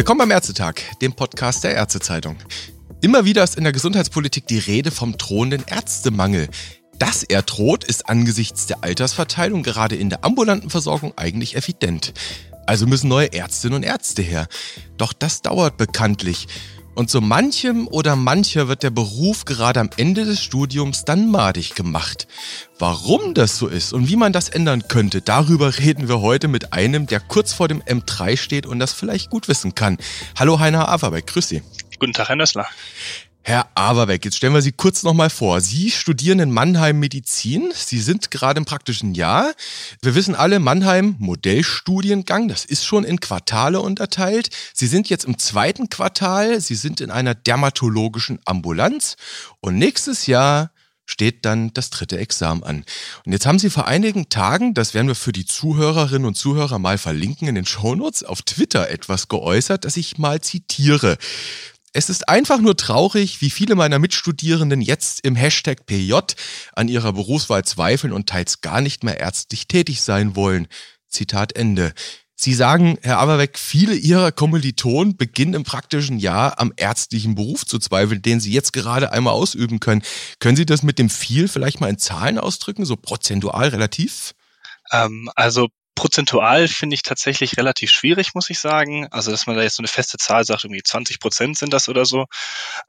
Willkommen beim Ärztetag, dem Podcast der Ärztezeitung. Immer wieder ist in der Gesundheitspolitik die Rede vom drohenden Ärztemangel. Dass er droht, ist angesichts der Altersverteilung gerade in der ambulanten Versorgung eigentlich evident. Also müssen neue Ärztinnen und Ärzte her. Doch das dauert bekanntlich. Und so manchem oder mancher wird der Beruf gerade am Ende des Studiums dann madig gemacht. Warum das so ist und wie man das ändern könnte, darüber reden wir heute mit einem, der kurz vor dem M3 steht und das vielleicht gut wissen kann. Hallo Heiner Averbeck, grüß Sie. Guten Tag, Herr Nössler. Herr Averbeck, jetzt stellen wir Sie kurz nochmal vor. Sie studieren in Mannheim Medizin. Sie sind gerade im praktischen Jahr. Wir wissen alle, Mannheim Modellstudiengang, das ist schon in Quartale unterteilt. Sie sind jetzt im zweiten Quartal. Sie sind in einer dermatologischen Ambulanz. Und nächstes Jahr steht dann das dritte Examen an. Und jetzt haben Sie vor einigen Tagen, das werden wir für die Zuhörerinnen und Zuhörer mal verlinken in den Shownotes, auf Twitter etwas geäußert, das ich mal zitiere. Es ist einfach nur traurig, wie viele meiner Mitstudierenden jetzt im Hashtag PJ an ihrer Berufswahl zweifeln und teils gar nicht mehr ärztlich tätig sein wollen. Zitat Ende. Sie sagen, Herr Aberbeck, viele Ihrer Kommilitonen beginnen im praktischen Jahr am ärztlichen Beruf zu zweifeln, den Sie jetzt gerade einmal ausüben können. Können Sie das mit dem viel vielleicht mal in Zahlen ausdrücken, so prozentual relativ? Ähm, also prozentual finde ich tatsächlich relativ schwierig, muss ich sagen. Also, dass man da jetzt so eine feste Zahl sagt, irgendwie 20 Prozent sind das oder so.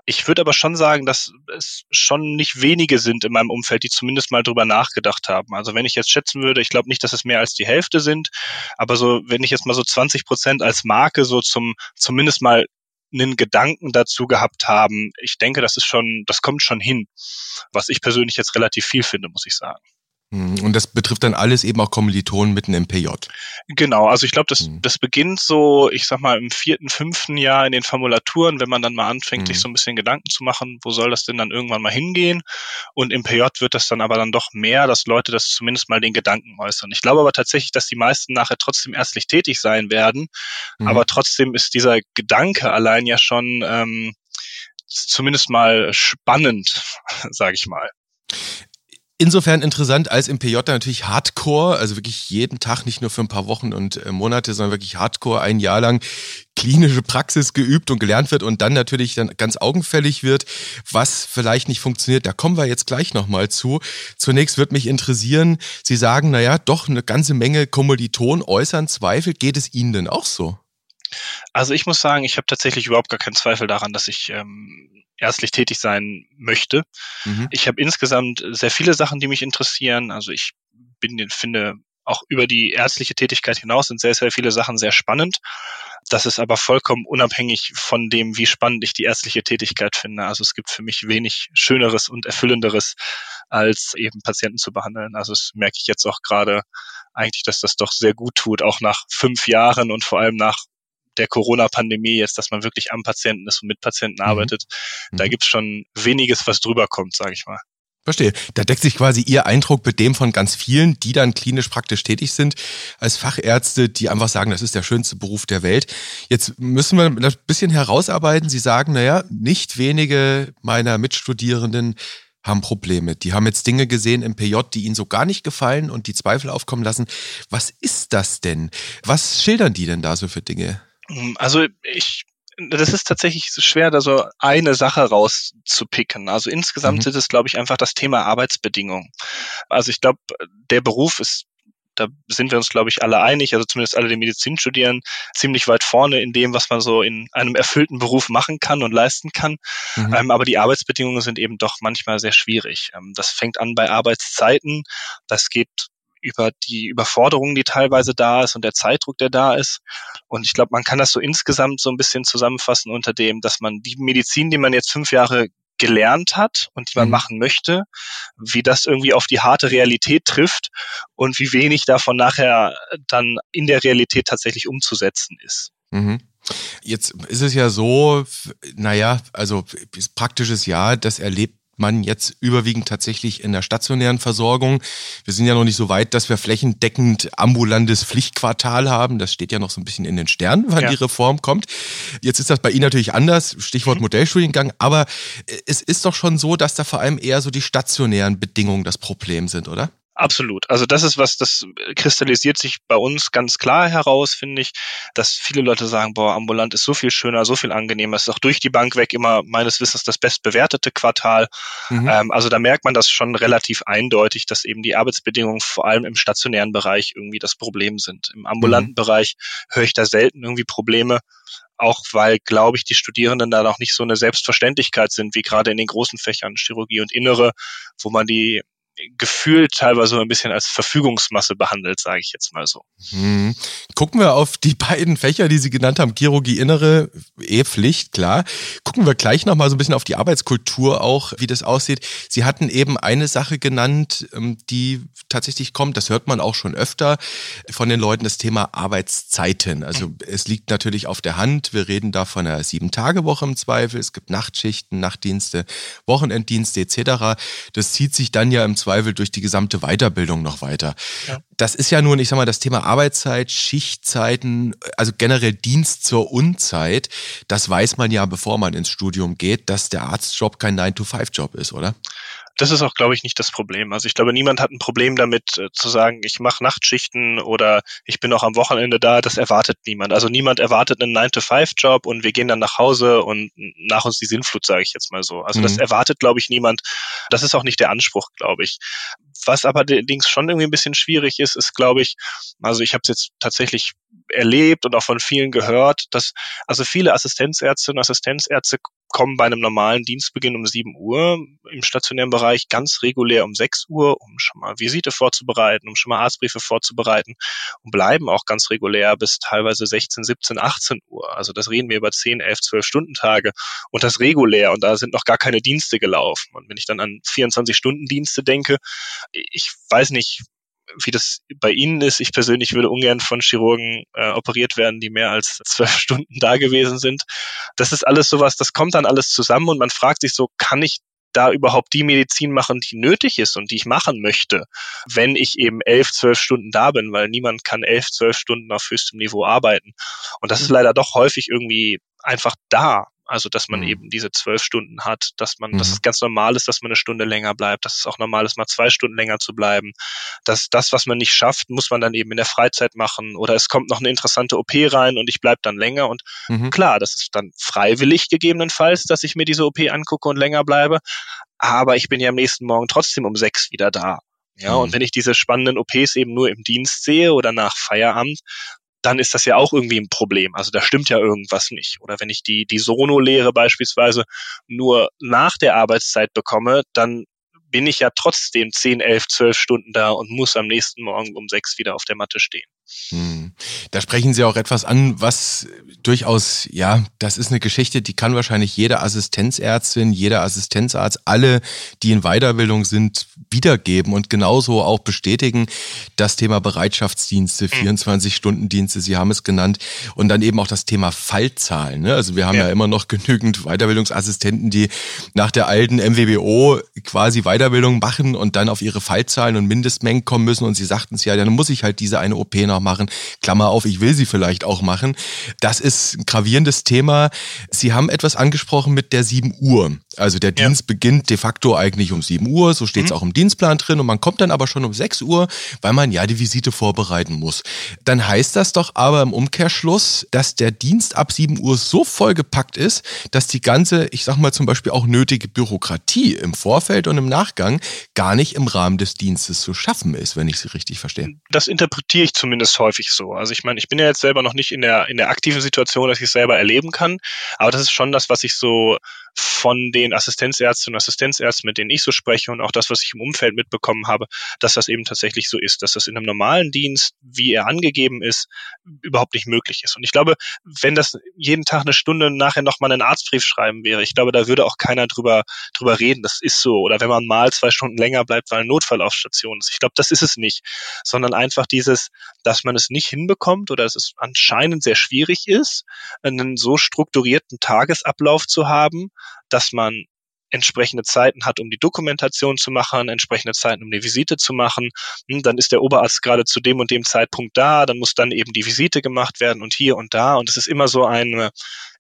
Ich würde aber schon sagen, dass es schon nicht wenige sind in meinem Umfeld, die zumindest mal drüber nachgedacht haben. Also, wenn ich jetzt schätzen würde, ich glaube nicht, dass es mehr als die Hälfte sind, aber so, wenn ich jetzt mal so 20 Prozent als Marke so zum, zumindest mal einen Gedanken dazu gehabt haben. Ich denke, das ist schon, das kommt schon hin, was ich persönlich jetzt relativ viel finde, muss ich sagen. Hm, und das betrifft dann alles eben auch Kommilitonen mitten im PJ. Genau, also ich glaube, das, mhm. das beginnt so, ich sag mal, im vierten, fünften Jahr in den Formulaturen, wenn man dann mal anfängt, mhm. sich hm. so ein bisschen Gedanken zu machen, wo soll das denn dann irgendwann mal hingehen? Und im PJ wird das dann aber dann doch mehr, dass Leute das zumindest mal den Gedanken äußern. Ich glaube aber tatsächlich, dass die meisten nachher trotzdem ärztlich tätig sein werden, mhm. aber trotzdem ist dieser Gedanke allein ja schon ähm, zumindest mal spannend, sage ich mal. Insofern interessant, als im PJ natürlich Hardcore, also wirklich jeden Tag, nicht nur für ein paar Wochen und äh, Monate, sondern wirklich Hardcore ein Jahr lang klinische Praxis geübt und gelernt wird und dann natürlich dann ganz augenfällig wird, was vielleicht nicht funktioniert. Da kommen wir jetzt gleich nochmal zu. Zunächst wird mich interessieren, Sie sagen, naja, doch eine ganze Menge Kommilitonen äußern Zweifel. Geht es Ihnen denn auch so? Also ich muss sagen, ich habe tatsächlich überhaupt gar keinen Zweifel daran, dass ich ähm, ärztlich tätig sein möchte. Mhm. Ich habe insgesamt sehr viele Sachen, die mich interessieren. Also ich bin, finde auch über die ärztliche Tätigkeit hinaus sind sehr, sehr viele Sachen sehr spannend. Das ist aber vollkommen unabhängig von dem, wie spannend ich die ärztliche Tätigkeit finde. Also es gibt für mich wenig Schöneres und Erfüllenderes, als eben Patienten zu behandeln. Also das merke ich jetzt auch gerade eigentlich, dass das doch sehr gut tut, auch nach fünf Jahren und vor allem nach der Corona-Pandemie jetzt, dass man wirklich am Patienten ist und mit Patienten mhm. arbeitet. Da mhm. gibt's schon weniges, was drüber kommt, sage ich mal. Verstehe. Da deckt sich quasi Ihr Eindruck mit dem von ganz vielen, die dann klinisch praktisch tätig sind, als Fachärzte, die einfach sagen, das ist der schönste Beruf der Welt. Jetzt müssen wir ein bisschen herausarbeiten. Sie sagen, naja, nicht wenige meiner Mitstudierenden haben Probleme. Die haben jetzt Dinge gesehen im PJ, die ihnen so gar nicht gefallen und die Zweifel aufkommen lassen. Was ist das denn? Was schildern die denn da so für Dinge? Hm, also ich das ist tatsächlich schwer, da so eine Sache rauszupicken. Also insgesamt mhm. ist es, glaube ich, einfach das Thema Arbeitsbedingungen. Also ich glaube, der Beruf ist da sind wir uns, glaube ich, alle einig, also zumindest alle, die Medizin studieren, ziemlich weit vorne in dem, was man so in einem erfüllten Beruf machen kann und leisten kann. Mhm. Ähm, aber die Arbeitsbedingungen sind eben doch manchmal sehr schwierig. Ähm, das fängt an bei Arbeitszeiten. Das geht über die Überforderung, die teilweise da ist und der Zeitdruck, der da ist. Und ich glaube, man kann das so insgesamt so ein bisschen zusammenfassen unter dem, dass man die Medizin, die man jetzt fünf Jahre gelernt hat und die man mhm. machen möchte, wie das irgendwie auf die harte Realität trifft und wie wenig davon nachher dann in der Realität tatsächlich umzusetzen ist. Mhm. Jetzt ist es ja so, naja, also praktisches Jahr, das erlebt man jetzt überwiegend tatsächlich in der stationären Versorgung. Wir sind ja noch nicht so weit, dass wir flächendeckend ambulantes Pflichtquartal haben. Das steht ja noch so ein bisschen in den Sternen, wann ja. die Reform kommt. Jetzt ist das bei Ihnen natürlich anders, Stichwort mhm. Modellstudiengang, aber es ist doch schon so, dass da vor allem eher so die stationären Bedingungen das Problem sind, oder? Absolut. Also das ist was, das kristallisiert sich bei uns ganz klar heraus, finde ich, dass viele Leute sagen, boah, ambulant ist so viel schöner, so viel angenehmer. Es ist auch durch die Bank weg immer meines Wissens das bestbewertete Quartal. Mhm. Ähm, also da merkt man das schon relativ eindeutig, dass eben die Arbeitsbedingungen vor allem im stationären Bereich irgendwie das Problem sind. Im ambulanten mhm. Bereich höre ich da selten irgendwie Probleme auch weil, glaube ich, die Studierenden da noch nicht so eine Selbstverständlichkeit sind, wie gerade in den großen Fächern Chirurgie und Innere, wo man die gefühlt teilweise ein bisschen als Verfügungsmasse behandelt, sage ich jetzt mal so. Hm. Gucken wir auf die beiden Fächer, die Sie genannt haben, Chirurgie Innere, eh Pflicht, klar. Gucken wir gleich nochmal so ein bisschen auf die Arbeitskultur auch, wie das aussieht. Sie hatten eben eine Sache genannt, ähm, die tatsächlich kommt, das hört man auch schon öfter von den Leuten, das Thema Arbeitszeiten. Also mhm. es liegt natürlich auf der Hand, wir reden da von einer Sieben-Tage-Woche im Zweifel, es gibt Nachtschichten, Nachtdienste, Wochenenddienste etc. Das zieht sich dann ja im Zweifel durch die gesamte Weiterbildung noch weiter. Ja. Das ist ja nun, ich sag mal, das Thema Arbeitszeit, Schichtzeiten, also generell Dienst zur Unzeit. Das weiß man ja, bevor man ins Studium geht, dass der Arztjob kein 9-to-5-Job ist, oder? Das ist auch, glaube ich, nicht das Problem. Also ich glaube, niemand hat ein Problem damit äh, zu sagen, ich mache Nachtschichten oder ich bin auch am Wochenende da. Das erwartet niemand. Also niemand erwartet einen 9-to-5-Job und wir gehen dann nach Hause und nach uns die Sinnflut, sage ich jetzt mal so. Also mhm. das erwartet, glaube ich, niemand. Das ist auch nicht der Anspruch, glaube ich. Was aber allerdings schon irgendwie ein bisschen schwierig ist, ist, glaube ich, also ich habe es jetzt tatsächlich erlebt und auch von vielen gehört, dass also viele Assistenzärzte und Assistenzärzte kommen bei einem normalen Dienstbeginn um 7 Uhr im stationären Bereich ganz regulär um 6 Uhr, um schon mal Visite vorzubereiten, um schon mal Arztbriefe vorzubereiten und bleiben auch ganz regulär bis teilweise 16, 17, 18 Uhr. Also das reden wir über 10, 11, 12 Stunden Tage und das regulär und da sind noch gar keine Dienste gelaufen. Und wenn ich dann an 24 Stunden Dienste denke, ich weiß nicht, wie das bei Ihnen ist. Ich persönlich würde ungern von Chirurgen äh, operiert werden, die mehr als zwölf Stunden da gewesen sind. Das ist alles sowas, das kommt dann alles zusammen und man fragt sich so, kann ich da überhaupt die Medizin machen, die nötig ist und die ich machen möchte, wenn ich eben elf, zwölf Stunden da bin, weil niemand kann elf, zwölf Stunden auf höchstem Niveau arbeiten. Und das ist leider doch häufig irgendwie einfach da. Also, dass man mhm. eben diese zwölf Stunden hat, dass man, mhm. dass es ganz normal ist, dass man eine Stunde länger bleibt, dass es auch normal ist, mal zwei Stunden länger zu bleiben. Dass das, was man nicht schafft, muss man dann eben in der Freizeit machen. Oder es kommt noch eine interessante OP rein und ich bleibe dann länger. Und mhm. klar, das ist dann freiwillig gegebenenfalls, dass ich mir diese OP angucke und länger bleibe. Aber ich bin ja am nächsten Morgen trotzdem um sechs wieder da. Ja, und mhm. wenn ich diese spannenden OPs eben nur im Dienst sehe oder nach Feierabend, dann ist das ja auch irgendwie ein Problem. Also da stimmt ja irgendwas nicht. Oder wenn ich die, die Sono-Lehre beispielsweise nur nach der Arbeitszeit bekomme, dann bin ich ja trotzdem 10, 11, 12 Stunden da und muss am nächsten Morgen um sechs wieder auf der Matte stehen. Hm. Da sprechen Sie auch etwas an, was durchaus, ja, das ist eine Geschichte, die kann wahrscheinlich jede Assistenzärztin, jeder Assistenzarzt, alle, die in Weiterbildung sind, wiedergeben und genauso auch bestätigen. Das Thema Bereitschaftsdienste, 24-Stunden-Dienste, hm. Sie haben es genannt. Und dann eben auch das Thema Fallzahlen. Ne? Also wir haben ja. ja immer noch genügend Weiterbildungsassistenten, die nach der alten MWBO quasi Weiterbildung machen und dann auf ihre Fallzahlen und Mindestmengen kommen müssen. Und Sie sagten es ja, dann muss ich halt diese eine OP noch machen. Klammer auf, ich will sie vielleicht auch machen. Das ist ein gravierendes Thema. Sie haben etwas angesprochen mit der 7 Uhr. Also der ja. Dienst beginnt de facto eigentlich um 7 Uhr, so steht es mhm. auch im Dienstplan drin und man kommt dann aber schon um 6 Uhr, weil man ja die Visite vorbereiten muss. Dann heißt das doch aber im Umkehrschluss, dass der Dienst ab 7 Uhr so vollgepackt ist, dass die ganze, ich sag mal zum Beispiel auch nötige Bürokratie im Vorfeld und im Nachgang gar nicht im Rahmen des Dienstes zu schaffen ist, wenn ich sie richtig verstehe. Das interpretiere ich zumindest häufig so. Also ich meine, ich bin ja jetzt selber noch nicht in der, in der aktiven Situation, dass ich es selber erleben kann, aber das ist schon das, was ich so von den Assistenzärzten und Assistenzärzten, mit denen ich so spreche und auch das, was ich im Umfeld mitbekommen habe, dass das eben tatsächlich so ist, dass das in einem normalen Dienst, wie er angegeben ist, überhaupt nicht möglich ist. Und ich glaube, wenn das jeden Tag eine Stunde nachher nochmal einen Arztbrief schreiben wäre, ich glaube, da würde auch keiner drüber, drüber reden. Das ist so. Oder wenn man mal zwei Stunden länger bleibt, weil ein Notfall auf Station ist. Ich glaube, das ist es nicht. Sondern einfach dieses, dass man es nicht hinbekommt oder dass es anscheinend sehr schwierig ist, einen so strukturierten Tagesablauf zu haben, dass man entsprechende Zeiten hat, um die Dokumentation zu machen, entsprechende Zeiten, um die Visite zu machen. Hm, dann ist der Oberarzt gerade zu dem und dem Zeitpunkt da, dann muss dann eben die Visite gemacht werden und hier und da. Und es ist immer so eine,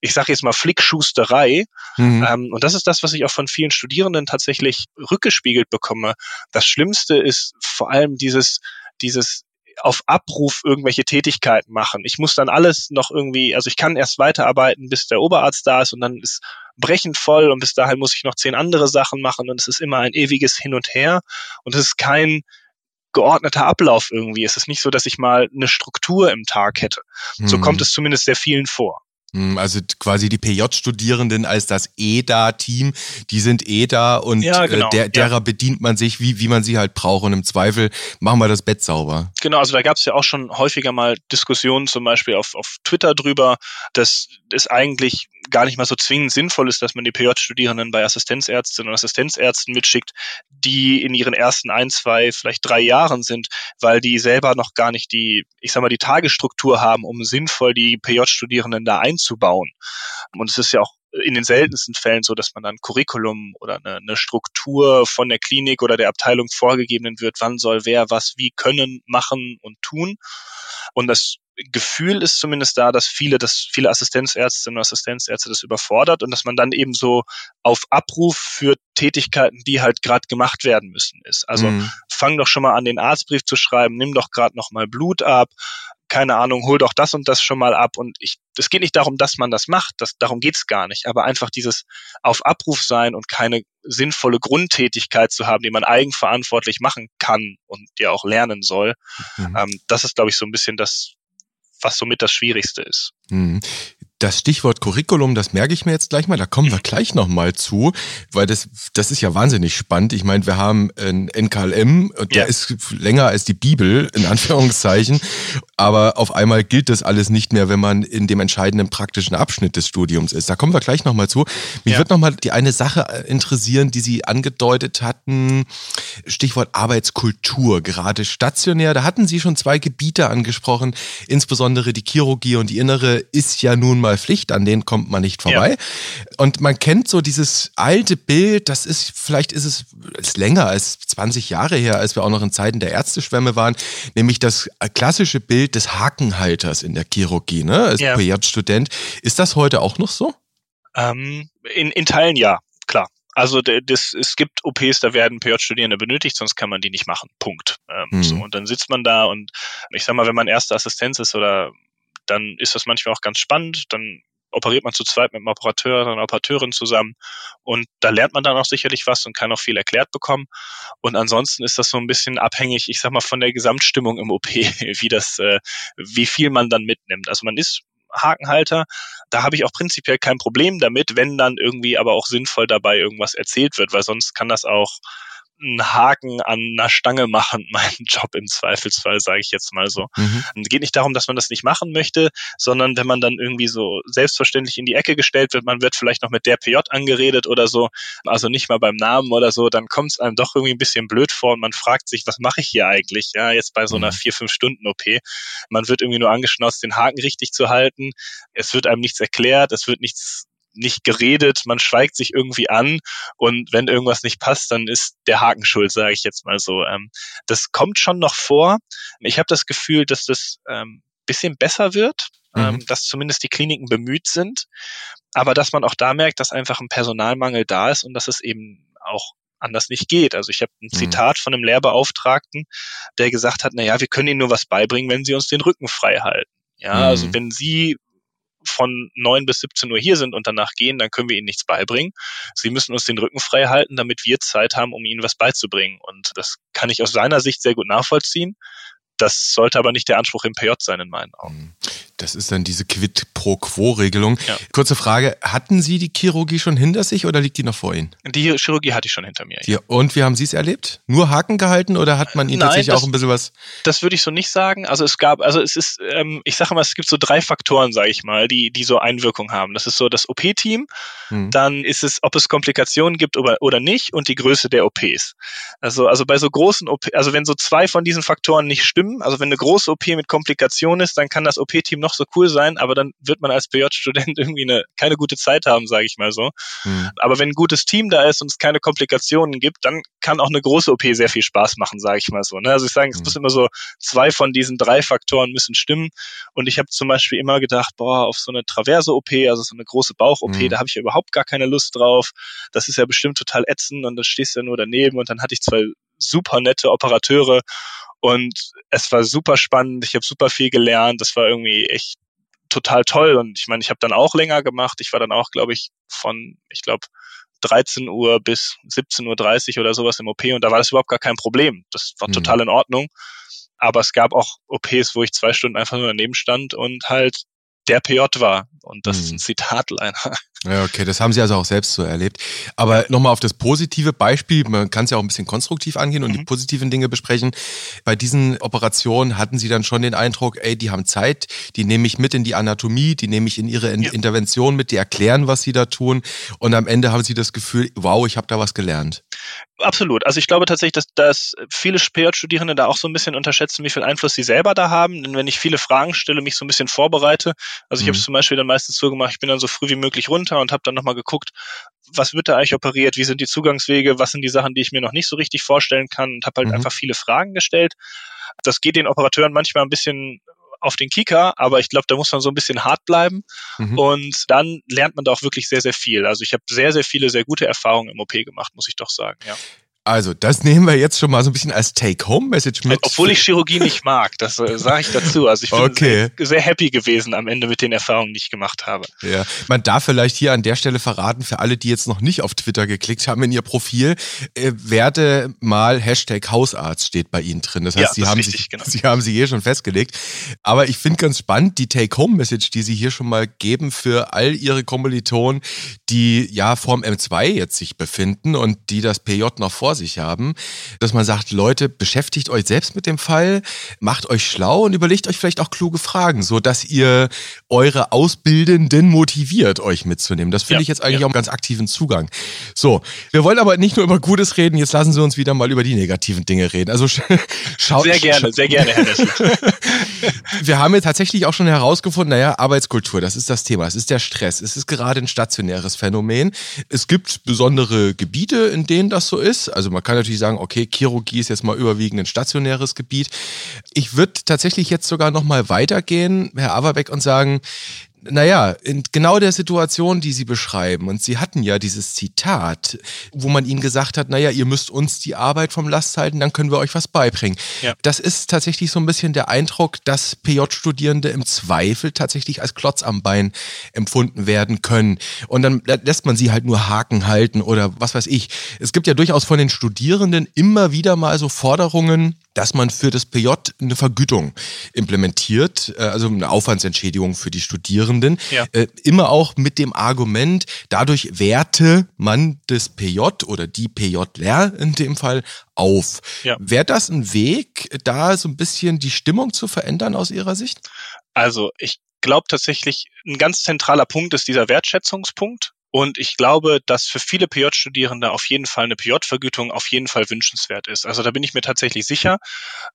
ich sage jetzt mal, Flickschusterei. Mhm. Ähm, und das ist das, was ich auch von vielen Studierenden tatsächlich rückgespiegelt bekomme. Das Schlimmste ist vor allem dieses, dieses auf Abruf irgendwelche Tätigkeiten machen. Ich muss dann alles noch irgendwie, also ich kann erst weiterarbeiten, bis der Oberarzt da ist und dann ist brechend voll und bis dahin muss ich noch zehn andere Sachen machen und es ist immer ein ewiges Hin und Her und es ist kein geordneter Ablauf irgendwie. Es ist nicht so, dass ich mal eine Struktur im Tag hätte. Mhm. So kommt es zumindest sehr vielen vor. Hm, also quasi die PJ-Studierenden als das EDA-Team, die sind EDA und ja, genau, äh, der, derer ja. bedient man sich, wie, wie man sie halt braucht. Und im Zweifel machen wir das Bett sauber. Genau, also da gab es ja auch schon häufiger mal Diskussionen, zum Beispiel auf, auf Twitter drüber, dass es eigentlich gar nicht mal so zwingend sinnvoll ist, dass man die PJ-Studierenden bei Assistenzärztinnen und Assistenzärzten mitschickt, die in ihren ersten ein, zwei, vielleicht drei Jahren sind, weil die selber noch gar nicht die, ich sag mal, die Tagesstruktur haben, um sinnvoll die PJ-Studierenden da einzubauen. Und es ist ja auch in den seltensten Fällen so, dass man dann Curriculum oder eine, eine, Struktur von der Klinik oder der Abteilung vorgegeben wird, wann soll wer was wie können, machen und tun. Und das Gefühl ist zumindest da, dass viele, dass viele Assistenzärztinnen und Assistenzärzte das überfordert und dass man dann eben so auf Abruf für Tätigkeiten, die halt gerade gemacht werden müssen, ist. Also mhm. fang doch schon mal an, den Arztbrief zu schreiben, nimm doch gerade noch mal Blut ab, keine Ahnung, hol doch das und das schon mal ab. Und ich, es geht nicht darum, dass man das macht, das, darum geht's gar nicht. Aber einfach dieses auf Abruf sein und keine sinnvolle Grundtätigkeit zu haben, die man eigenverantwortlich machen kann und ja auch lernen soll, mhm. ähm, das ist, glaube ich, so ein bisschen das, was somit das Schwierigste ist. Mhm. Das Stichwort Curriculum, das merke ich mir jetzt gleich mal, da kommen wir mhm. gleich nochmal zu, weil das, das ist ja wahnsinnig spannend. Ich meine, wir haben ein NKLM, der ja. ist länger als die Bibel, in Anführungszeichen, aber auf einmal gilt das alles nicht mehr, wenn man in dem entscheidenden praktischen Abschnitt des Studiums ist. Da kommen wir gleich nochmal zu. Mich ja. wird nochmal die eine Sache interessieren, die Sie angedeutet hatten, Stichwort Arbeitskultur, gerade stationär. Da hatten Sie schon zwei Gebiete angesprochen, insbesondere die Chirurgie und die Innere ist ja nun mal Pflicht, an denen kommt man nicht vorbei. Ja. Und man kennt so dieses alte Bild, das ist, vielleicht ist es ist länger als 20 Jahre her, als wir auch noch in Zeiten der Ärzteschwämme waren, nämlich das klassische Bild des Hakenhalters in der Chirurgie, ne, als ja. PJ-Student. Ist das heute auch noch so? Ähm, in, in Teilen ja, klar. Also das, es gibt OPs, da werden PJ-Studierende benötigt, sonst kann man die nicht machen. Punkt. Ähm, mhm. so, und dann sitzt man da und ich sag mal, wenn man erste Assistenz ist oder dann ist das manchmal auch ganz spannend. Dann operiert man zu zweit mit einem Operateur oder einer Operateurin zusammen und da lernt man dann auch sicherlich was und kann auch viel erklärt bekommen. Und ansonsten ist das so ein bisschen abhängig, ich sag mal, von der Gesamtstimmung im OP, wie das, äh, wie viel man dann mitnimmt. Also man ist Hakenhalter, da habe ich auch prinzipiell kein Problem damit, wenn dann irgendwie aber auch sinnvoll dabei irgendwas erzählt wird, weil sonst kann das auch einen Haken an einer Stange machen, meinen Job im Zweifelsfall, sage ich jetzt mal so. Mhm. Es geht nicht darum, dass man das nicht machen möchte, sondern wenn man dann irgendwie so selbstverständlich in die Ecke gestellt wird, man wird vielleicht noch mit der PJ angeredet oder so, also nicht mal beim Namen oder so, dann kommt es einem doch irgendwie ein bisschen blöd vor und man fragt sich, was mache ich hier eigentlich? Ja, jetzt bei so einer mhm. vier, fünf Stunden OP. Man wird irgendwie nur angeschnauzt, den Haken richtig zu halten. Es wird einem nichts erklärt, es wird nichts nicht geredet, man schweigt sich irgendwie an und wenn irgendwas nicht passt, dann ist der Haken schuld, sage ich jetzt mal so. Ähm, das kommt schon noch vor. Ich habe das Gefühl, dass das ähm, bisschen besser wird, ähm, mhm. dass zumindest die Kliniken bemüht sind, aber dass man auch da merkt, dass einfach ein Personalmangel da ist und dass es eben auch anders nicht geht. Also ich habe ein mhm. Zitat von einem Lehrbeauftragten, der gesagt hat, na ja, wir können Ihnen nur was beibringen, wenn Sie uns den Rücken frei halten. Ja, also mhm. wenn Sie von neun bis 17 Uhr hier sind und danach gehen, dann können wir ihnen nichts beibringen. Sie müssen uns den Rücken frei halten, damit wir Zeit haben, um ihnen was beizubringen. Und das kann ich aus seiner Sicht sehr gut nachvollziehen. Das sollte aber nicht der Anspruch im PJ sein, in meinen Augen. Das ist dann diese Quid pro Quo-Regelung. Ja. Kurze Frage, hatten Sie die Chirurgie schon hinter sich oder liegt die noch vor Ihnen? Die Chirurgie hatte ich schon hinter mir. Ja. Und wie haben Sie es erlebt? Nur Haken gehalten oder hat man Ihnen Nein, tatsächlich das, auch ein bisschen was? Das würde ich so nicht sagen. Also es gab, also es ist, ähm, ich sage mal, es gibt so drei Faktoren, sage ich mal, die, die so Einwirkung haben. Das ist so das OP-Team, hm. dann ist es, ob es Komplikationen gibt oder, oder nicht und die Größe der OPs. Also, also bei so großen OP, also wenn so zwei von diesen Faktoren nicht stimmen, also wenn eine große OP mit Komplikationen ist, dann kann das OP-Team noch noch so cool sein, aber dann wird man als PJ-Student irgendwie eine, keine gute Zeit haben, sage ich mal so. Mhm. Aber wenn ein gutes Team da ist und es keine Komplikationen gibt, dann kann auch eine große OP sehr viel Spaß machen, sage ich mal so. Ne? Also ich sage, es mhm. muss immer so zwei von diesen drei Faktoren müssen stimmen. Und ich habe zum Beispiel immer gedacht, boah, auf so eine Traverse-OP, also so eine große Bauch-OP, mhm. da habe ich ja überhaupt gar keine Lust drauf. Das ist ja bestimmt total ätzend und dann stehst du ja nur daneben und dann hatte ich zwei super nette Operateure und es war super spannend, ich habe super viel gelernt, das war irgendwie echt total toll und ich meine, ich habe dann auch länger gemacht, ich war dann auch, glaube ich, von, ich glaube, 13 Uhr bis 17.30 Uhr oder sowas im OP und da war das überhaupt gar kein Problem. Das war mhm. total in Ordnung. Aber es gab auch OPs, wo ich zwei Stunden einfach nur daneben stand und halt der PJ war. Und das mhm. ist ein Zitat leider. Ja, okay, das haben Sie also auch selbst so erlebt. Aber nochmal auf das positive Beispiel, man kann es ja auch ein bisschen konstruktiv angehen und mhm. die positiven Dinge besprechen. Bei diesen Operationen hatten Sie dann schon den Eindruck, ey, die haben Zeit, die nehme ich mit in die Anatomie, die nehme ich in ihre ja. Intervention mit, die erklären, was sie da tun. Und am Ende haben Sie das Gefühl, wow, ich habe da was gelernt. Absolut. Also ich glaube tatsächlich, dass, dass viele PJ-Studierende da auch so ein bisschen unterschätzen, wie viel Einfluss sie selber da haben. Denn wenn ich viele Fragen stelle, mich so ein bisschen vorbereite, also ich mhm. habe es zum Beispiel dann meistens so gemacht, ich bin dann so früh wie möglich runter und habe dann nochmal geguckt, was wird da eigentlich operiert, wie sind die Zugangswege, was sind die Sachen, die ich mir noch nicht so richtig vorstellen kann und habe halt mhm. einfach viele Fragen gestellt. Das geht den Operateuren manchmal ein bisschen auf den Kicker, aber ich glaube, da muss man so ein bisschen hart bleiben mhm. und dann lernt man da auch wirklich sehr, sehr viel. Also ich habe sehr, sehr viele, sehr gute Erfahrungen im OP gemacht, muss ich doch sagen, ja. Also, das nehmen wir jetzt schon mal so ein bisschen als Take-Home-Message mit. Obwohl ich Chirurgie nicht mag, das äh, sage ich dazu. Also ich bin okay. sehr, sehr, happy gewesen am Ende mit den Erfahrungen, die ich gemacht habe. Ja, man darf vielleicht hier an der Stelle verraten, für alle, die jetzt noch nicht auf Twitter geklickt haben in ihr Profil, äh, werde mal Hashtag Hausarzt steht bei Ihnen drin. Das heißt, ja, Sie, das haben richtig, sich, genau. Sie haben sie hier schon festgelegt. Aber ich finde ganz spannend, die Take-Home-Message, die Sie hier schon mal geben für all Ihre Kommilitonen, die ja vorm M2 jetzt sich befinden und die das PJ noch vor vor sich haben, dass man sagt, Leute, beschäftigt euch selbst mit dem Fall, macht euch schlau und überlegt euch vielleicht auch kluge Fragen, so dass ihr eure Auszubildenden motiviert, euch mitzunehmen. Das finde ja, ich jetzt eigentlich ja. auch einen ganz aktiven Zugang. So, wir wollen aber nicht nur über Gutes reden, jetzt lassen Sie uns wieder mal über die negativen Dinge reden. Also schaut. Sehr gerne, sehr gerne, Herr Wir haben jetzt tatsächlich auch schon herausgefunden, naja, Arbeitskultur, das ist das Thema, es ist der Stress, es ist gerade ein stationäres Phänomen. Es gibt besondere Gebiete, in denen das so ist. Also man kann natürlich sagen, okay, Chirurgie ist jetzt mal überwiegend ein stationäres Gebiet. Ich würde tatsächlich jetzt sogar noch mal weitergehen, Herr Averbeck, und sagen, naja, in genau der Situation, die Sie beschreiben, und Sie hatten ja dieses Zitat, wo man Ihnen gesagt hat, naja, ihr müsst uns die Arbeit vom Last halten, dann können wir euch was beibringen. Ja. Das ist tatsächlich so ein bisschen der Eindruck, dass PJ-Studierende im Zweifel tatsächlich als Klotz am Bein empfunden werden können. Und dann lässt man sie halt nur Haken halten oder was weiß ich. Es gibt ja durchaus von den Studierenden immer wieder mal so Forderungen, dass man für das PJ eine Vergütung implementiert, äh, also eine Aufwandsentschädigung für die Studierenden. Ja. Äh, immer auch mit dem Argument, dadurch werte man das PJ oder die PJler in dem Fall auf. Ja. Wäre das ein Weg, da so ein bisschen die Stimmung zu verändern aus Ihrer Sicht? Also ich glaube tatsächlich, ein ganz zentraler Punkt ist dieser Wertschätzungspunkt. Und ich glaube, dass für viele PJ-Studierende auf jeden Fall eine PJ-Vergütung auf jeden Fall wünschenswert ist. Also da bin ich mir tatsächlich sicher,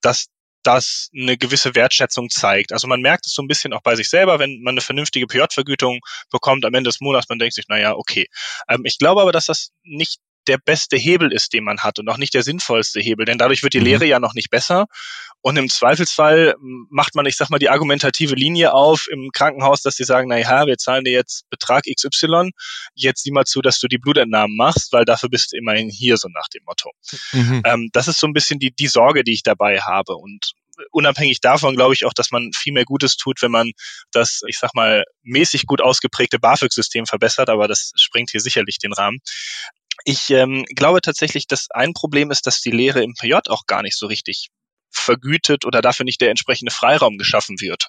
dass das eine gewisse Wertschätzung zeigt. Also man merkt es so ein bisschen auch bei sich selber, wenn man eine vernünftige PJ-Vergütung bekommt am Ende des Monats, man denkt sich, naja, okay. Ähm, ich glaube aber, dass das nicht der beste Hebel ist, den man hat und auch nicht der sinnvollste Hebel, denn dadurch wird die mhm. Lehre ja noch nicht besser. Und im Zweifelsfall macht man, ich sag mal, die argumentative Linie auf im Krankenhaus, dass sie sagen, na ja, wir zahlen dir jetzt Betrag XY, jetzt sieh mal zu, dass du die Blutentnahmen machst, weil dafür bist du immerhin hier, so nach dem Motto. Mhm. Ähm, das ist so ein bisschen die, die Sorge, die ich dabei habe. Und unabhängig davon glaube ich auch, dass man viel mehr Gutes tut, wenn man das, ich sag mal, mäßig gut ausgeprägte BAföG-System verbessert, aber das sprengt hier sicherlich den Rahmen. Ich ähm, glaube tatsächlich, dass ein Problem ist, dass die Lehre im PJ auch gar nicht so richtig vergütet oder dafür nicht der entsprechende Freiraum geschaffen wird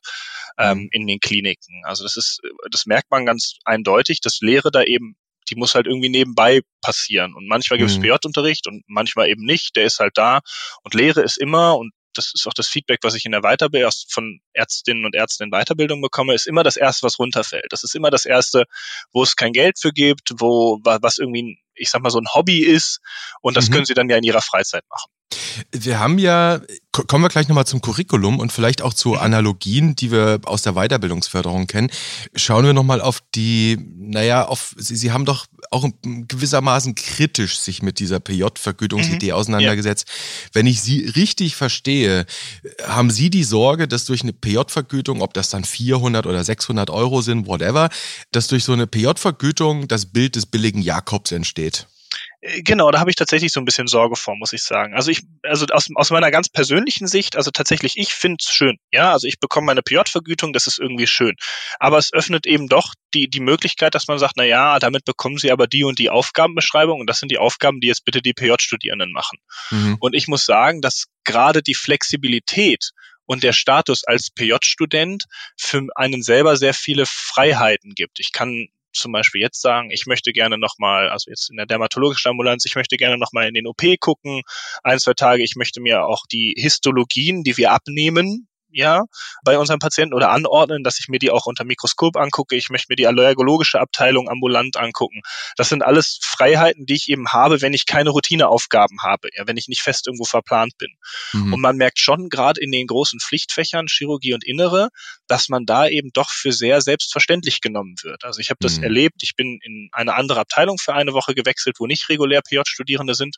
ähm, mhm. in den Kliniken. Also das ist, das merkt man ganz eindeutig, dass Lehre da eben, die muss halt irgendwie nebenbei passieren. Und manchmal gibt es mhm. PJ-Unterricht und manchmal eben nicht, der ist halt da. Und Lehre ist immer, und das ist auch das Feedback, was ich in der Weiterbildung von Ärztinnen und Ärzten in Weiterbildung bekomme, ist immer das Erste, was runterfällt. Das ist immer das Erste, wo es kein Geld für gibt, wo was irgendwie, ich sag mal, so ein Hobby ist und das mhm. können sie dann ja in ihrer Freizeit machen. Wir haben ja, kommen wir gleich nochmal zum Curriculum und vielleicht auch zu Analogien, die wir aus der Weiterbildungsförderung kennen. Schauen wir nochmal auf die, naja, auf, Sie, Sie haben doch auch gewissermaßen kritisch sich mit dieser PJ-Vergütungsidee mhm. auseinandergesetzt. Ja. Wenn ich Sie richtig verstehe, haben Sie die Sorge, dass durch eine PJ-Vergütung, ob das dann 400 oder 600 Euro sind, whatever, dass durch so eine PJ-Vergütung das Bild des billigen Jakobs entsteht? Äh, genau, da habe ich tatsächlich so ein bisschen Sorge vor, muss ich sagen. Also ich, also aus, aus meiner ganz persönlichen Sicht, also tatsächlich, ich finde es schön. Ja, also ich bekomme meine PJ-Vergütung, das ist irgendwie schön. Aber es öffnet eben doch die, die Möglichkeit, dass man sagt, na ja, damit bekommen sie aber die und die Aufgabenbeschreibung und das sind die Aufgaben, die jetzt bitte die PJ-Studierenden machen. Mhm. Und ich muss sagen, dass gerade die Flexibilität und der Status als PJ-Student für einen selber sehr viele Freiheiten gibt. Ich kann zum Beispiel jetzt sagen, ich möchte gerne nochmal, also jetzt in der dermatologischen Ambulanz, ich möchte gerne nochmal in den OP gucken, ein, zwei Tage, ich möchte mir auch die Histologien, die wir abnehmen, ja, bei unseren Patienten oder anordnen, dass ich mir die auch unter Mikroskop angucke. Ich möchte mir die allergologische Abteilung ambulant angucken. Das sind alles Freiheiten, die ich eben habe, wenn ich keine Routineaufgaben habe, ja, wenn ich nicht fest irgendwo verplant bin. Mhm. Und man merkt schon gerade in den großen Pflichtfächern Chirurgie und Innere, dass man da eben doch für sehr selbstverständlich genommen wird. Also ich habe das mhm. erlebt. Ich bin in eine andere Abteilung für eine Woche gewechselt, wo nicht regulär PJ-Studierende sind.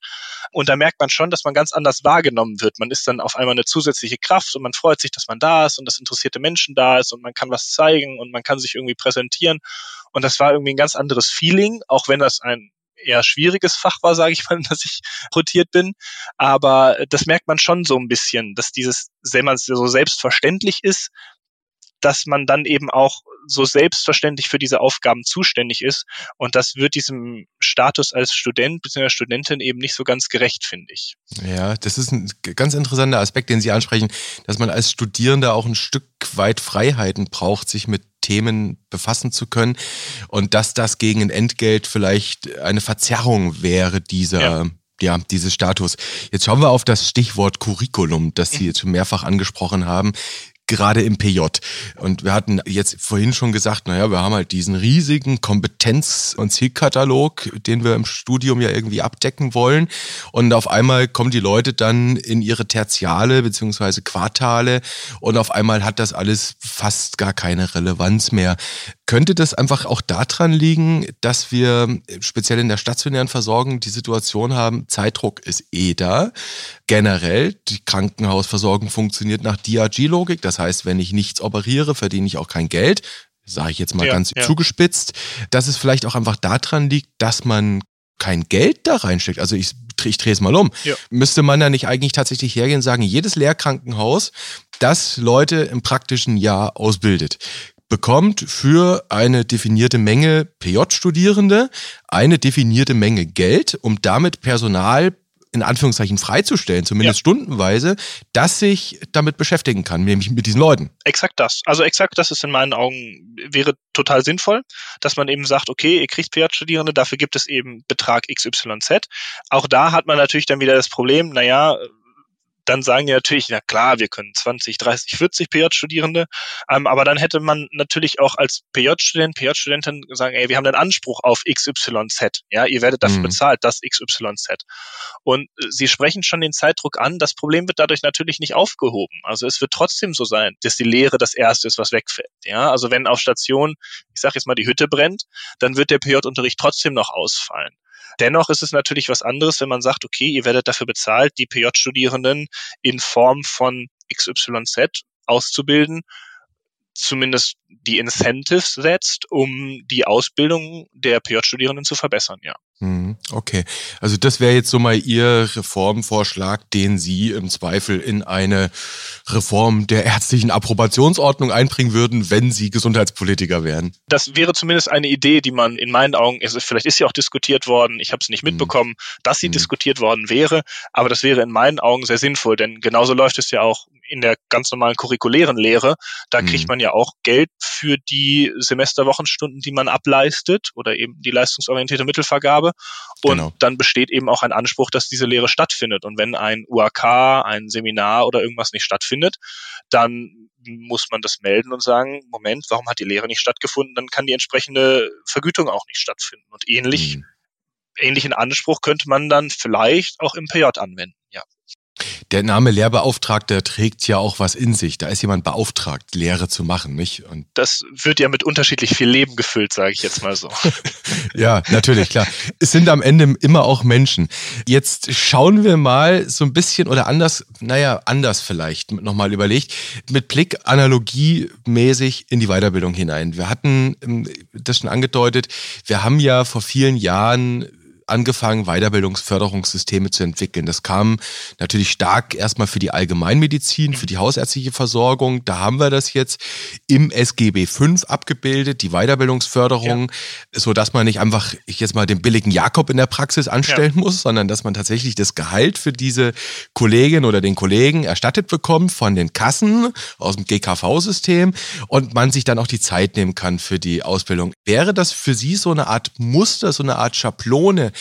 Und da merkt man schon, dass man ganz anders wahrgenommen wird. Man ist dann auf einmal eine zusätzliche Kraft und man freut sich, dass man da ist und dass interessierte Menschen da ist und man kann was zeigen und man kann sich irgendwie präsentieren. Und das war irgendwie ein ganz anderes Feeling, auch wenn das ein eher schwieriges Fach war, sage ich mal, dass ich rotiert bin. Aber das merkt man schon so ein bisschen, dass dieses, wenn man so selbstverständlich ist, dass man dann eben auch so selbstverständlich für diese Aufgaben zuständig ist. Und das wird diesem Status als Student bzw. Studentin eben nicht so ganz gerecht, finde ich. Ja, das ist ein ganz interessanter Aspekt, den Sie ansprechen, dass man als Studierender auch ein Stück weit Freiheiten braucht, sich mit Themen befassen zu können und dass das gegen ein Entgelt vielleicht eine Verzerrung wäre dieser ja ja, dieses Status. Jetzt schauen wir auf das Stichwort Curriculum, das Sie jetzt schon mehrfach angesprochen haben gerade im PJ. Und wir hatten jetzt vorhin schon gesagt, naja, wir haben halt diesen riesigen Kompetenz- und Zielkatalog, den wir im Studium ja irgendwie abdecken wollen. Und auf einmal kommen die Leute dann in ihre Tertiale beziehungsweise Quartale und auf einmal hat das alles fast gar keine Relevanz mehr. Könnte das einfach auch daran liegen, dass wir speziell in der stationären Versorgung die Situation haben, Zeitdruck ist eh da. Generell, die Krankenhausversorgung funktioniert nach DRG-Logik. Das heißt, wenn ich nichts operiere, verdiene ich auch kein Geld. Sage ich jetzt mal ja, ganz ja. zugespitzt. Dass es vielleicht auch einfach daran liegt, dass man kein Geld da reinsteckt. Also ich, ich drehe es mal um. Ja. Müsste man da nicht eigentlich tatsächlich hergehen und sagen, jedes Lehrkrankenhaus, das Leute im praktischen Jahr ausbildet, bekommt für eine definierte Menge PJ-Studierende eine definierte Menge Geld, um damit Personal in Anführungszeichen freizustellen, zumindest ja. stundenweise, dass sich damit beschäftigen kann, nämlich mit diesen Leuten. Exakt das. Also exakt das ist in meinen Augen, wäre total sinnvoll, dass man eben sagt, okay, ihr kriegt PJ-Studierende, dafür gibt es eben Betrag XYZ. Auch da hat man natürlich dann wieder das Problem, naja, dann sagen die natürlich, na klar, wir können 20, 30, 40 PJ-Studierende, ähm, aber dann hätte man natürlich auch als PJ-Student, PJ-Studentin sagen, ey, wir haben einen Anspruch auf XYZ, ja, ihr werdet dafür mhm. bezahlt, das XYZ. Und äh, Sie sprechen schon den Zeitdruck an, das Problem wird dadurch natürlich nicht aufgehoben. Also es wird trotzdem so sein, dass die Lehre das Erste ist, was wegfällt. Ja, also wenn auf Station, ich sage jetzt mal, die Hütte brennt, dann wird der PJ-Unterricht trotzdem noch ausfallen. Dennoch ist es natürlich was anderes, wenn man sagt, okay, ihr werdet dafür bezahlt, die PJ-Studierenden in Form von XYZ auszubilden, zumindest die Incentives setzt, um die Ausbildung der PJ-Studierenden zu verbessern, ja. Mhm, okay, also das wäre jetzt so mal Ihr Reformvorschlag, den Sie im Zweifel in eine Reform der ärztlichen Approbationsordnung einbringen würden, wenn Sie Gesundheitspolitiker wären. Das wäre zumindest eine Idee, die man in meinen Augen, also vielleicht ist sie auch diskutiert worden, ich habe es nicht mhm. mitbekommen, dass sie mhm. diskutiert worden wäre, aber das wäre in meinen Augen sehr sinnvoll, denn genauso läuft es ja auch in der ganz normalen curriculären Lehre. Da kriegt mhm. man ja auch Geld für die Semesterwochenstunden, die man ableistet oder eben die leistungsorientierte Mittelvergabe. Und genau. dann besteht eben auch ein Anspruch, dass diese Lehre stattfindet. Und wenn ein UAK, ein Seminar oder irgendwas nicht stattfindet, dann muss man das melden und sagen, Moment, warum hat die Lehre nicht stattgefunden? Dann kann die entsprechende Vergütung auch nicht stattfinden. Und ähnlich, mhm. ähnlichen Anspruch könnte man dann vielleicht auch im PJ anwenden. Der Name Lehrbeauftragter trägt ja auch was in sich. Da ist jemand beauftragt, Lehre zu machen, nicht? Und das wird ja mit unterschiedlich viel Leben gefüllt, sage ich jetzt mal so. ja, natürlich, klar. Es sind am Ende immer auch Menschen. Jetzt schauen wir mal so ein bisschen oder anders, naja, anders vielleicht nochmal überlegt, mit Blick analogiemäßig in die Weiterbildung hinein. Wir hatten ähm, das schon angedeutet, wir haben ja vor vielen Jahren angefangen, Weiterbildungsförderungssysteme zu entwickeln. Das kam natürlich stark erstmal für die Allgemeinmedizin, für die hausärztliche Versorgung. Da haben wir das jetzt im SGB V abgebildet, die Weiterbildungsförderung, ja. so dass man nicht einfach, ich jetzt mal den billigen Jakob in der Praxis anstellen ja. muss, sondern dass man tatsächlich das Gehalt für diese Kollegin oder den Kollegen erstattet bekommt von den Kassen aus dem GKV-System und man sich dann auch die Zeit nehmen kann für die Ausbildung. Wäre das für Sie so eine Art Muster, so eine Art Schablone,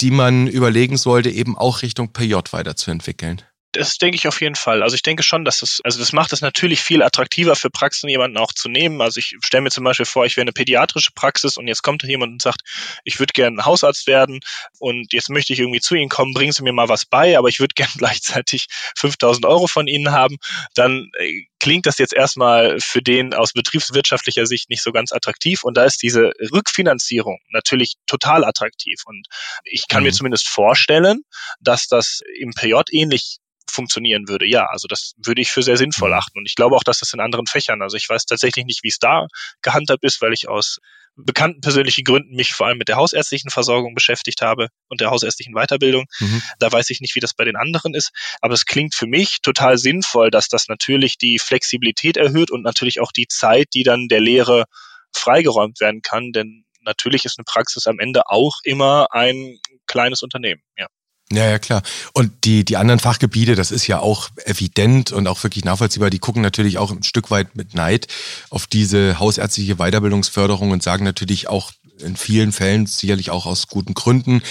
die man überlegen sollte, eben auch Richtung PJ weiterzuentwickeln? Das denke ich auf jeden Fall. Also ich denke schon, dass es, also das macht es natürlich viel attraktiver für Praxen, jemanden auch zu nehmen. Also ich stelle mir zum Beispiel vor, ich wäre eine pädiatrische Praxis und jetzt kommt jemand und sagt, ich würde gerne Hausarzt werden und jetzt möchte ich irgendwie zu Ihnen kommen, bringen Sie mir mal was bei, aber ich würde gerne gleichzeitig 5000 Euro von Ihnen haben. Dann äh, klingt das jetzt erstmal für den aus betriebswirtschaftlicher Sicht nicht so ganz attraktiv und da ist diese Rückfinanzierung natürlich total attraktiv und ich kann mhm. mir zumindest vorstellen, dass das im PJ ähnlich funktionieren würde. Ja, also das würde ich für sehr sinnvoll mhm. achten. Und ich glaube auch, dass das in anderen Fächern, also ich weiß tatsächlich nicht, wie es da gehandhabt ist, weil ich aus bekannten persönlichen Gründen mich vor allem mit der hausärztlichen Versorgung beschäftigt habe und der hausärztlichen Weiterbildung. Mhm. Da weiß ich nicht, wie das bei den anderen ist. Aber es klingt für mich total sinnvoll, dass das natürlich die Flexibilität erhöht und natürlich auch die Zeit, die dann der Lehre freigeräumt werden kann. Denn natürlich ist eine Praxis am Ende auch immer ein kleines Unternehmen. Ja. Ja, ja, klar. Und die, die anderen Fachgebiete, das ist ja auch evident und auch wirklich nachvollziehbar, die gucken natürlich auch ein Stück weit mit Neid auf diese hausärztliche Weiterbildungsförderung und sagen natürlich auch in vielen Fällen sicherlich auch aus guten Gründen,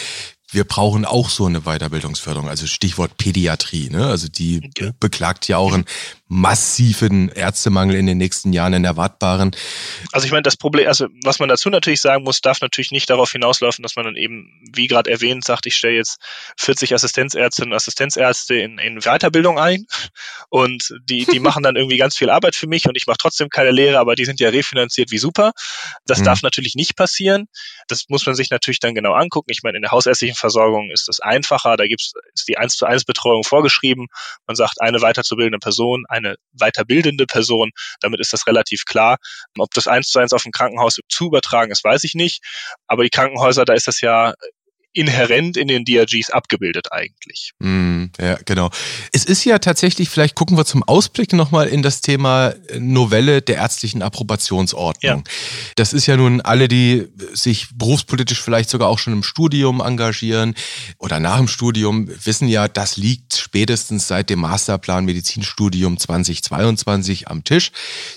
wir brauchen auch so eine Weiterbildungsförderung, also Stichwort Pädiatrie. Ne? Also die ja. beklagt ja auch einen massiven Ärztemangel in den nächsten Jahren in erwartbaren. Also ich meine, das Problem, also was man dazu natürlich sagen muss, darf natürlich nicht darauf hinauslaufen, dass man dann eben, wie gerade erwähnt, sagt, ich stelle jetzt 40 Assistenzärztinnen und Assistenzärzte in, in Weiterbildung ein und die, die machen dann irgendwie ganz viel Arbeit für mich und ich mache trotzdem keine Lehre, aber die sind ja refinanziert wie super. Das mhm. darf natürlich nicht passieren. Das muss man sich natürlich dann genau angucken. Ich meine, in der hausärztlichen Versorgung ist das einfacher, da gibt's ist die 1 zu 1 Betreuung vorgeschrieben. Man sagt, eine weiterzubildende Person, eine weiterbildende Person. Damit ist das relativ klar. Ob das eins zu eins auf ein Krankenhaus zu übertragen ist, weiß ich nicht. Aber die Krankenhäuser, da ist das ja inhärent in den DRGs abgebildet eigentlich. Mm, ja, genau. Es ist ja tatsächlich, vielleicht gucken wir zum Ausblick nochmal in das Thema Novelle der ärztlichen Approbationsordnung. Ja. Das ist ja nun alle, die sich berufspolitisch vielleicht sogar auch schon im Studium engagieren oder nach dem Studium, wissen ja, das liegt spätestens seit dem Masterplan Medizinstudium 2022 am Tisch.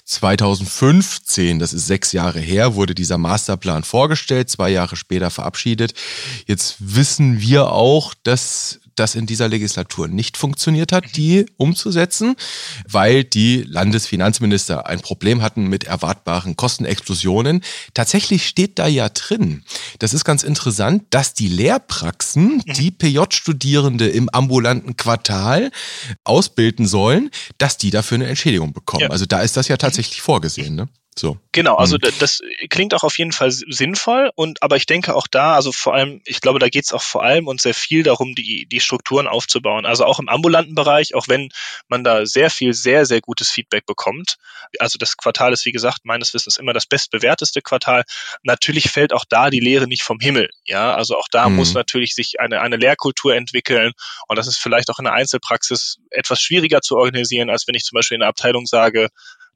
2015, das ist sechs Jahre her, wurde dieser Masterplan vorgestellt, zwei Jahre später verabschiedet. Jetzt wissen wir auch, dass das in dieser Legislatur nicht funktioniert hat, die umzusetzen, weil die Landesfinanzminister ein Problem hatten mit erwartbaren Kostenexplosionen. Tatsächlich steht da ja drin, das ist ganz interessant, dass die Lehrpraxen, die PJ-Studierende im ambulanten Quartal ausbilden sollen, dass die dafür eine Entschädigung bekommen. Ja. Also da ist das ja tatsächlich vorgesehen. Ne? So. Genau, also mhm. das klingt auch auf jeden Fall sinnvoll und aber ich denke auch da, also vor allem, ich glaube, da geht es auch vor allem und sehr viel darum, die, die Strukturen aufzubauen. Also auch im ambulanten Bereich, auch wenn man da sehr viel, sehr, sehr gutes Feedback bekommt. Also das Quartal ist, wie gesagt, meines Wissens immer das bestbewerteste Quartal. Natürlich fällt auch da die Lehre nicht vom Himmel. Ja, also auch da mhm. muss natürlich sich eine, eine Lehrkultur entwickeln und das ist vielleicht auch in der Einzelpraxis etwas schwieriger zu organisieren, als wenn ich zum Beispiel in der Abteilung sage,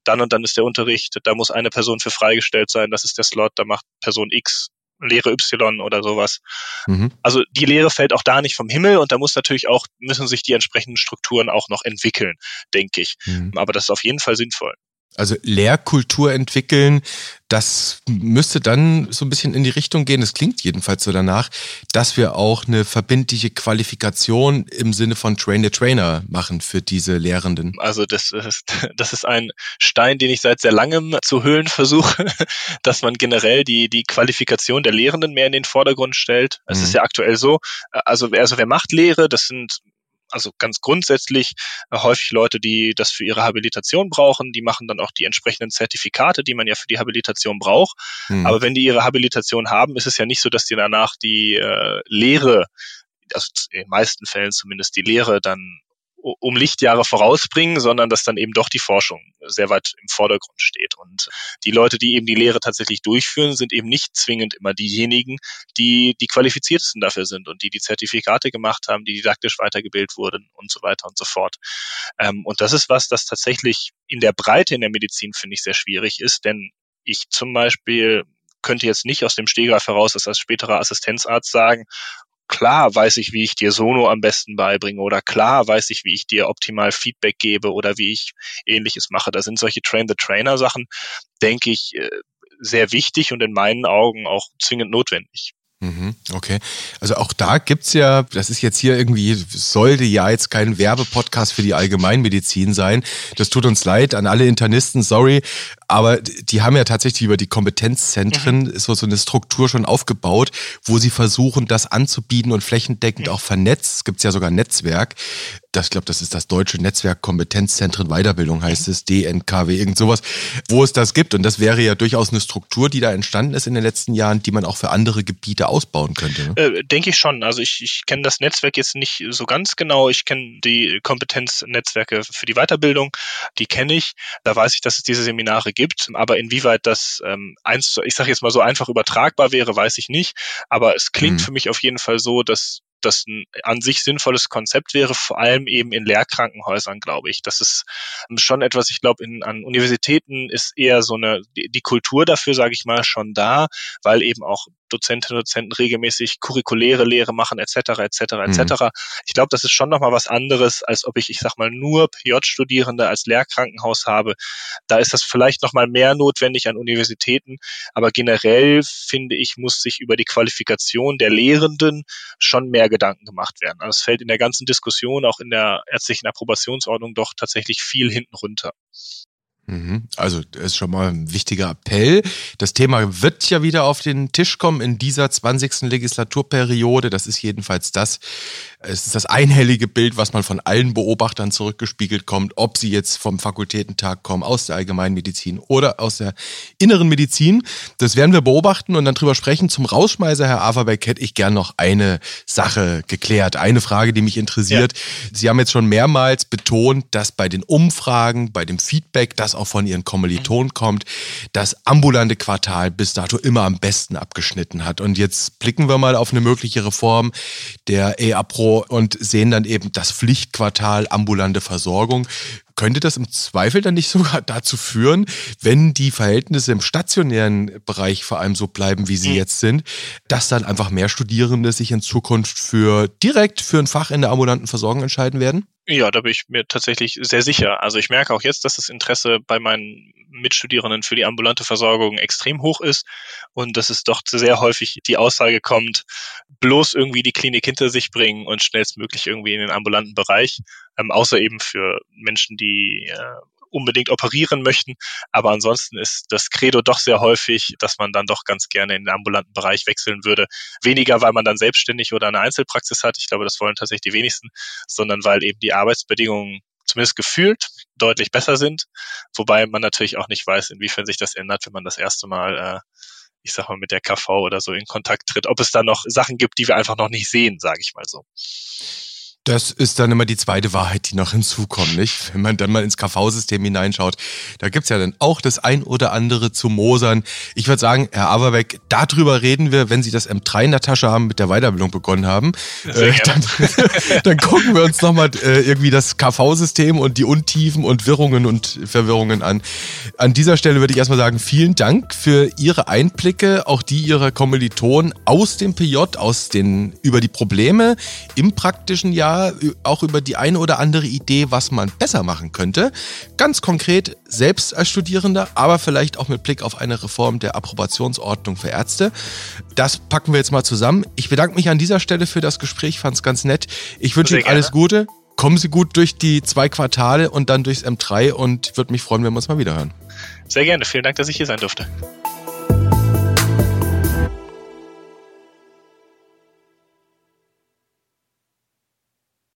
dann und dann ist der Unterricht, da muss eine Person für freigestellt sein, das ist der Slot, da macht Person X Lehre Y oder sowas. Mhm. Also die Lehre fällt auch da nicht vom Himmel und da muss natürlich auch, müssen sich die entsprechenden Strukturen auch noch entwickeln, denke ich. Mhm. Aber das ist auf jeden Fall sinnvoll. Also Lehrkultur entwickeln, das müsste dann so ein bisschen in die Richtung gehen, es klingt jedenfalls so danach, dass wir auch eine verbindliche Qualifikation im Sinne von Train-the-Trainer machen für diese Lehrenden. Also das ist, das ist ein Stein, den ich seit sehr langem zu höhlen versuche, dass man generell die, die Qualifikation der Lehrenden mehr in den Vordergrund stellt. Es mhm. ist ja aktuell so, also, also wer macht Lehre, das sind also ganz grundsätzlich äh, häufig Leute, die das für ihre Habilitation brauchen, die machen dann auch die entsprechenden Zertifikate, die man ja für die Habilitation braucht. Mhm. Aber wenn die ihre Habilitation haben, ist es ja nicht so, dass die danach die äh, Lehre also in den meisten Fällen zumindest die Lehre dann um Lichtjahre vorausbringen, sondern dass dann eben doch die Forschung sehr weit im Vordergrund steht. Und die Leute, die eben die Lehre tatsächlich durchführen, sind eben nicht zwingend immer diejenigen, die die qualifiziertesten dafür sind und die die Zertifikate gemacht haben, die didaktisch weitergebildet wurden und so weiter und so fort. Ähm, und das ist was, das tatsächlich in der Breite in der Medizin, finde ich, sehr schwierig ist, denn ich zum Beispiel könnte jetzt nicht aus dem Stehgreif heraus als späterer Assistenzarzt sagen, klar weiß ich, wie ich dir Sono am besten beibringe oder klar weiß ich, wie ich dir optimal Feedback gebe oder wie ich ähnliches mache. Da sind solche Train-the-Trainer-Sachen, denke ich, äh, sehr wichtig und in meinen Augen auch zwingend notwendig. Mhm, okay. Also auch da gibt's ja, das ist jetzt hier irgendwie, sollte ja jetzt kein Werbepodcast für die Allgemeinmedizin sein. Das tut uns leid an alle Internisten, sorry. Aber die haben ja tatsächlich über die Kompetenzzentren mhm. so, so eine Struktur schon aufgebaut, wo sie versuchen, das anzubieten und flächendeckend mhm. auch vernetzt. Es gibt ja sogar ein Netzwerk. Das, ich glaube, das ist das Deutsche Netzwerk Kompetenzzentren Weiterbildung, heißt es, DNKW, irgend sowas, wo es das gibt. Und das wäre ja durchaus eine Struktur, die da entstanden ist in den letzten Jahren, die man auch für andere Gebiete ausbauen könnte. Ne? Äh, denke ich schon. Also ich, ich kenne das Netzwerk jetzt nicht so ganz genau. Ich kenne die Kompetenznetzwerke für die Weiterbildung, die kenne ich. Da weiß ich, dass es diese Seminare gibt. Aber inwieweit das ähm, eins, ich sage jetzt mal so einfach übertragbar wäre, weiß ich nicht. Aber es klingt mhm. für mich auf jeden Fall so, dass das ein an sich sinnvolles Konzept wäre, vor allem eben in Lehrkrankenhäusern, glaube ich. Das ist schon etwas, ich glaube, in, an Universitäten ist eher so eine, die Kultur dafür, sage ich mal, schon da, weil eben auch Dozentinnen und Dozenten regelmäßig curriculäre Lehre machen, etc., etc., etc. Ich glaube, das ist schon nochmal was anderes, als ob ich, ich sag mal, nur PJ-Studierende als Lehrkrankenhaus habe. Da ist das vielleicht nochmal mehr notwendig an Universitäten, aber generell finde ich, muss sich über die Qualifikation der Lehrenden schon mehr Gedanken gemacht werden. Also es fällt in der ganzen Diskussion, auch in der ärztlichen Approbationsordnung, doch tatsächlich viel hinten runter. Mhm. Also das ist schon mal ein wichtiger Appell. Das Thema wird ja wieder auf den Tisch kommen in dieser 20. Legislaturperiode. Das ist jedenfalls das, es ist das einhellige Bild, was man von allen Beobachtern zurückgespiegelt kommt, ob sie jetzt vom Fakultätentag kommen, aus der Allgemeinmedizin oder aus der inneren Medizin. Das werden wir beobachten und dann drüber sprechen. Zum Rausschmeißer, Herr Averbeck, hätte ich gern noch eine Sache geklärt. Eine Frage, die mich interessiert. Ja. Sie haben jetzt schon mehrmals betont, dass bei den Umfragen, bei dem Feedback, das auch von Ihren Kommilitonen kommt, das ambulante Quartal bis dato immer am besten abgeschnitten hat. Und jetzt blicken wir mal auf eine mögliche Reform der EAPRO und sehen dann eben das Pflichtquartal ambulante Versorgung. Könnte das im Zweifel dann nicht sogar dazu führen, wenn die Verhältnisse im stationären Bereich vor allem so bleiben, wie sie mhm. jetzt sind, dass dann einfach mehr Studierende sich in Zukunft für direkt für ein Fach in der ambulanten Versorgung entscheiden werden? Ja, da bin ich mir tatsächlich sehr sicher. Also ich merke auch jetzt, dass das Interesse bei meinen Mitstudierenden für die ambulante Versorgung extrem hoch ist und dass es doch sehr häufig die Aussage kommt, bloß irgendwie die Klinik hinter sich bringen und schnellstmöglich irgendwie in den ambulanten Bereich, ähm, außer eben für Menschen, die äh, unbedingt operieren möchten. Aber ansonsten ist das Credo doch sehr häufig, dass man dann doch ganz gerne in den ambulanten Bereich wechseln würde. Weniger, weil man dann selbstständig oder eine Einzelpraxis hat. Ich glaube, das wollen tatsächlich die wenigsten, sondern weil eben die Arbeitsbedingungen zumindest gefühlt deutlich besser sind. Wobei man natürlich auch nicht weiß, inwiefern sich das ändert, wenn man das erste Mal äh, ich sag mal, mit der KV oder so in Kontakt tritt, ob es da noch Sachen gibt, die wir einfach noch nicht sehen, sage ich mal so. Das ist dann immer die zweite Wahrheit, die noch hinzukommt, nicht? Wenn man dann mal ins KV-System hineinschaut, da gibt's ja dann auch das ein oder andere zu mosern. Ich würde sagen, Herr Averbeck, darüber reden wir, wenn Sie das M3 in der Tasche haben, mit der Weiterbildung begonnen haben. Äh, dann, dann, gucken wir uns nochmal äh, irgendwie das KV-System und die Untiefen und Wirrungen und Verwirrungen an. An dieser Stelle würde ich erstmal sagen, vielen Dank für Ihre Einblicke, auch die Ihrer Kommilitonen aus dem PJ, aus den, über die Probleme im praktischen Jahr ja auch über die eine oder andere Idee, was man besser machen könnte. Ganz konkret selbst als Studierender, aber vielleicht auch mit Blick auf eine Reform der Approbationsordnung für Ärzte. Das packen wir jetzt mal zusammen. Ich bedanke mich an dieser Stelle für das Gespräch, fand es ganz nett. Ich wünsche Ihnen alles Gute. Kommen Sie gut durch die zwei Quartale und dann durchs M3 und würde mich freuen, wenn wir uns mal wieder hören. Sehr gerne. Vielen Dank, dass ich hier sein durfte.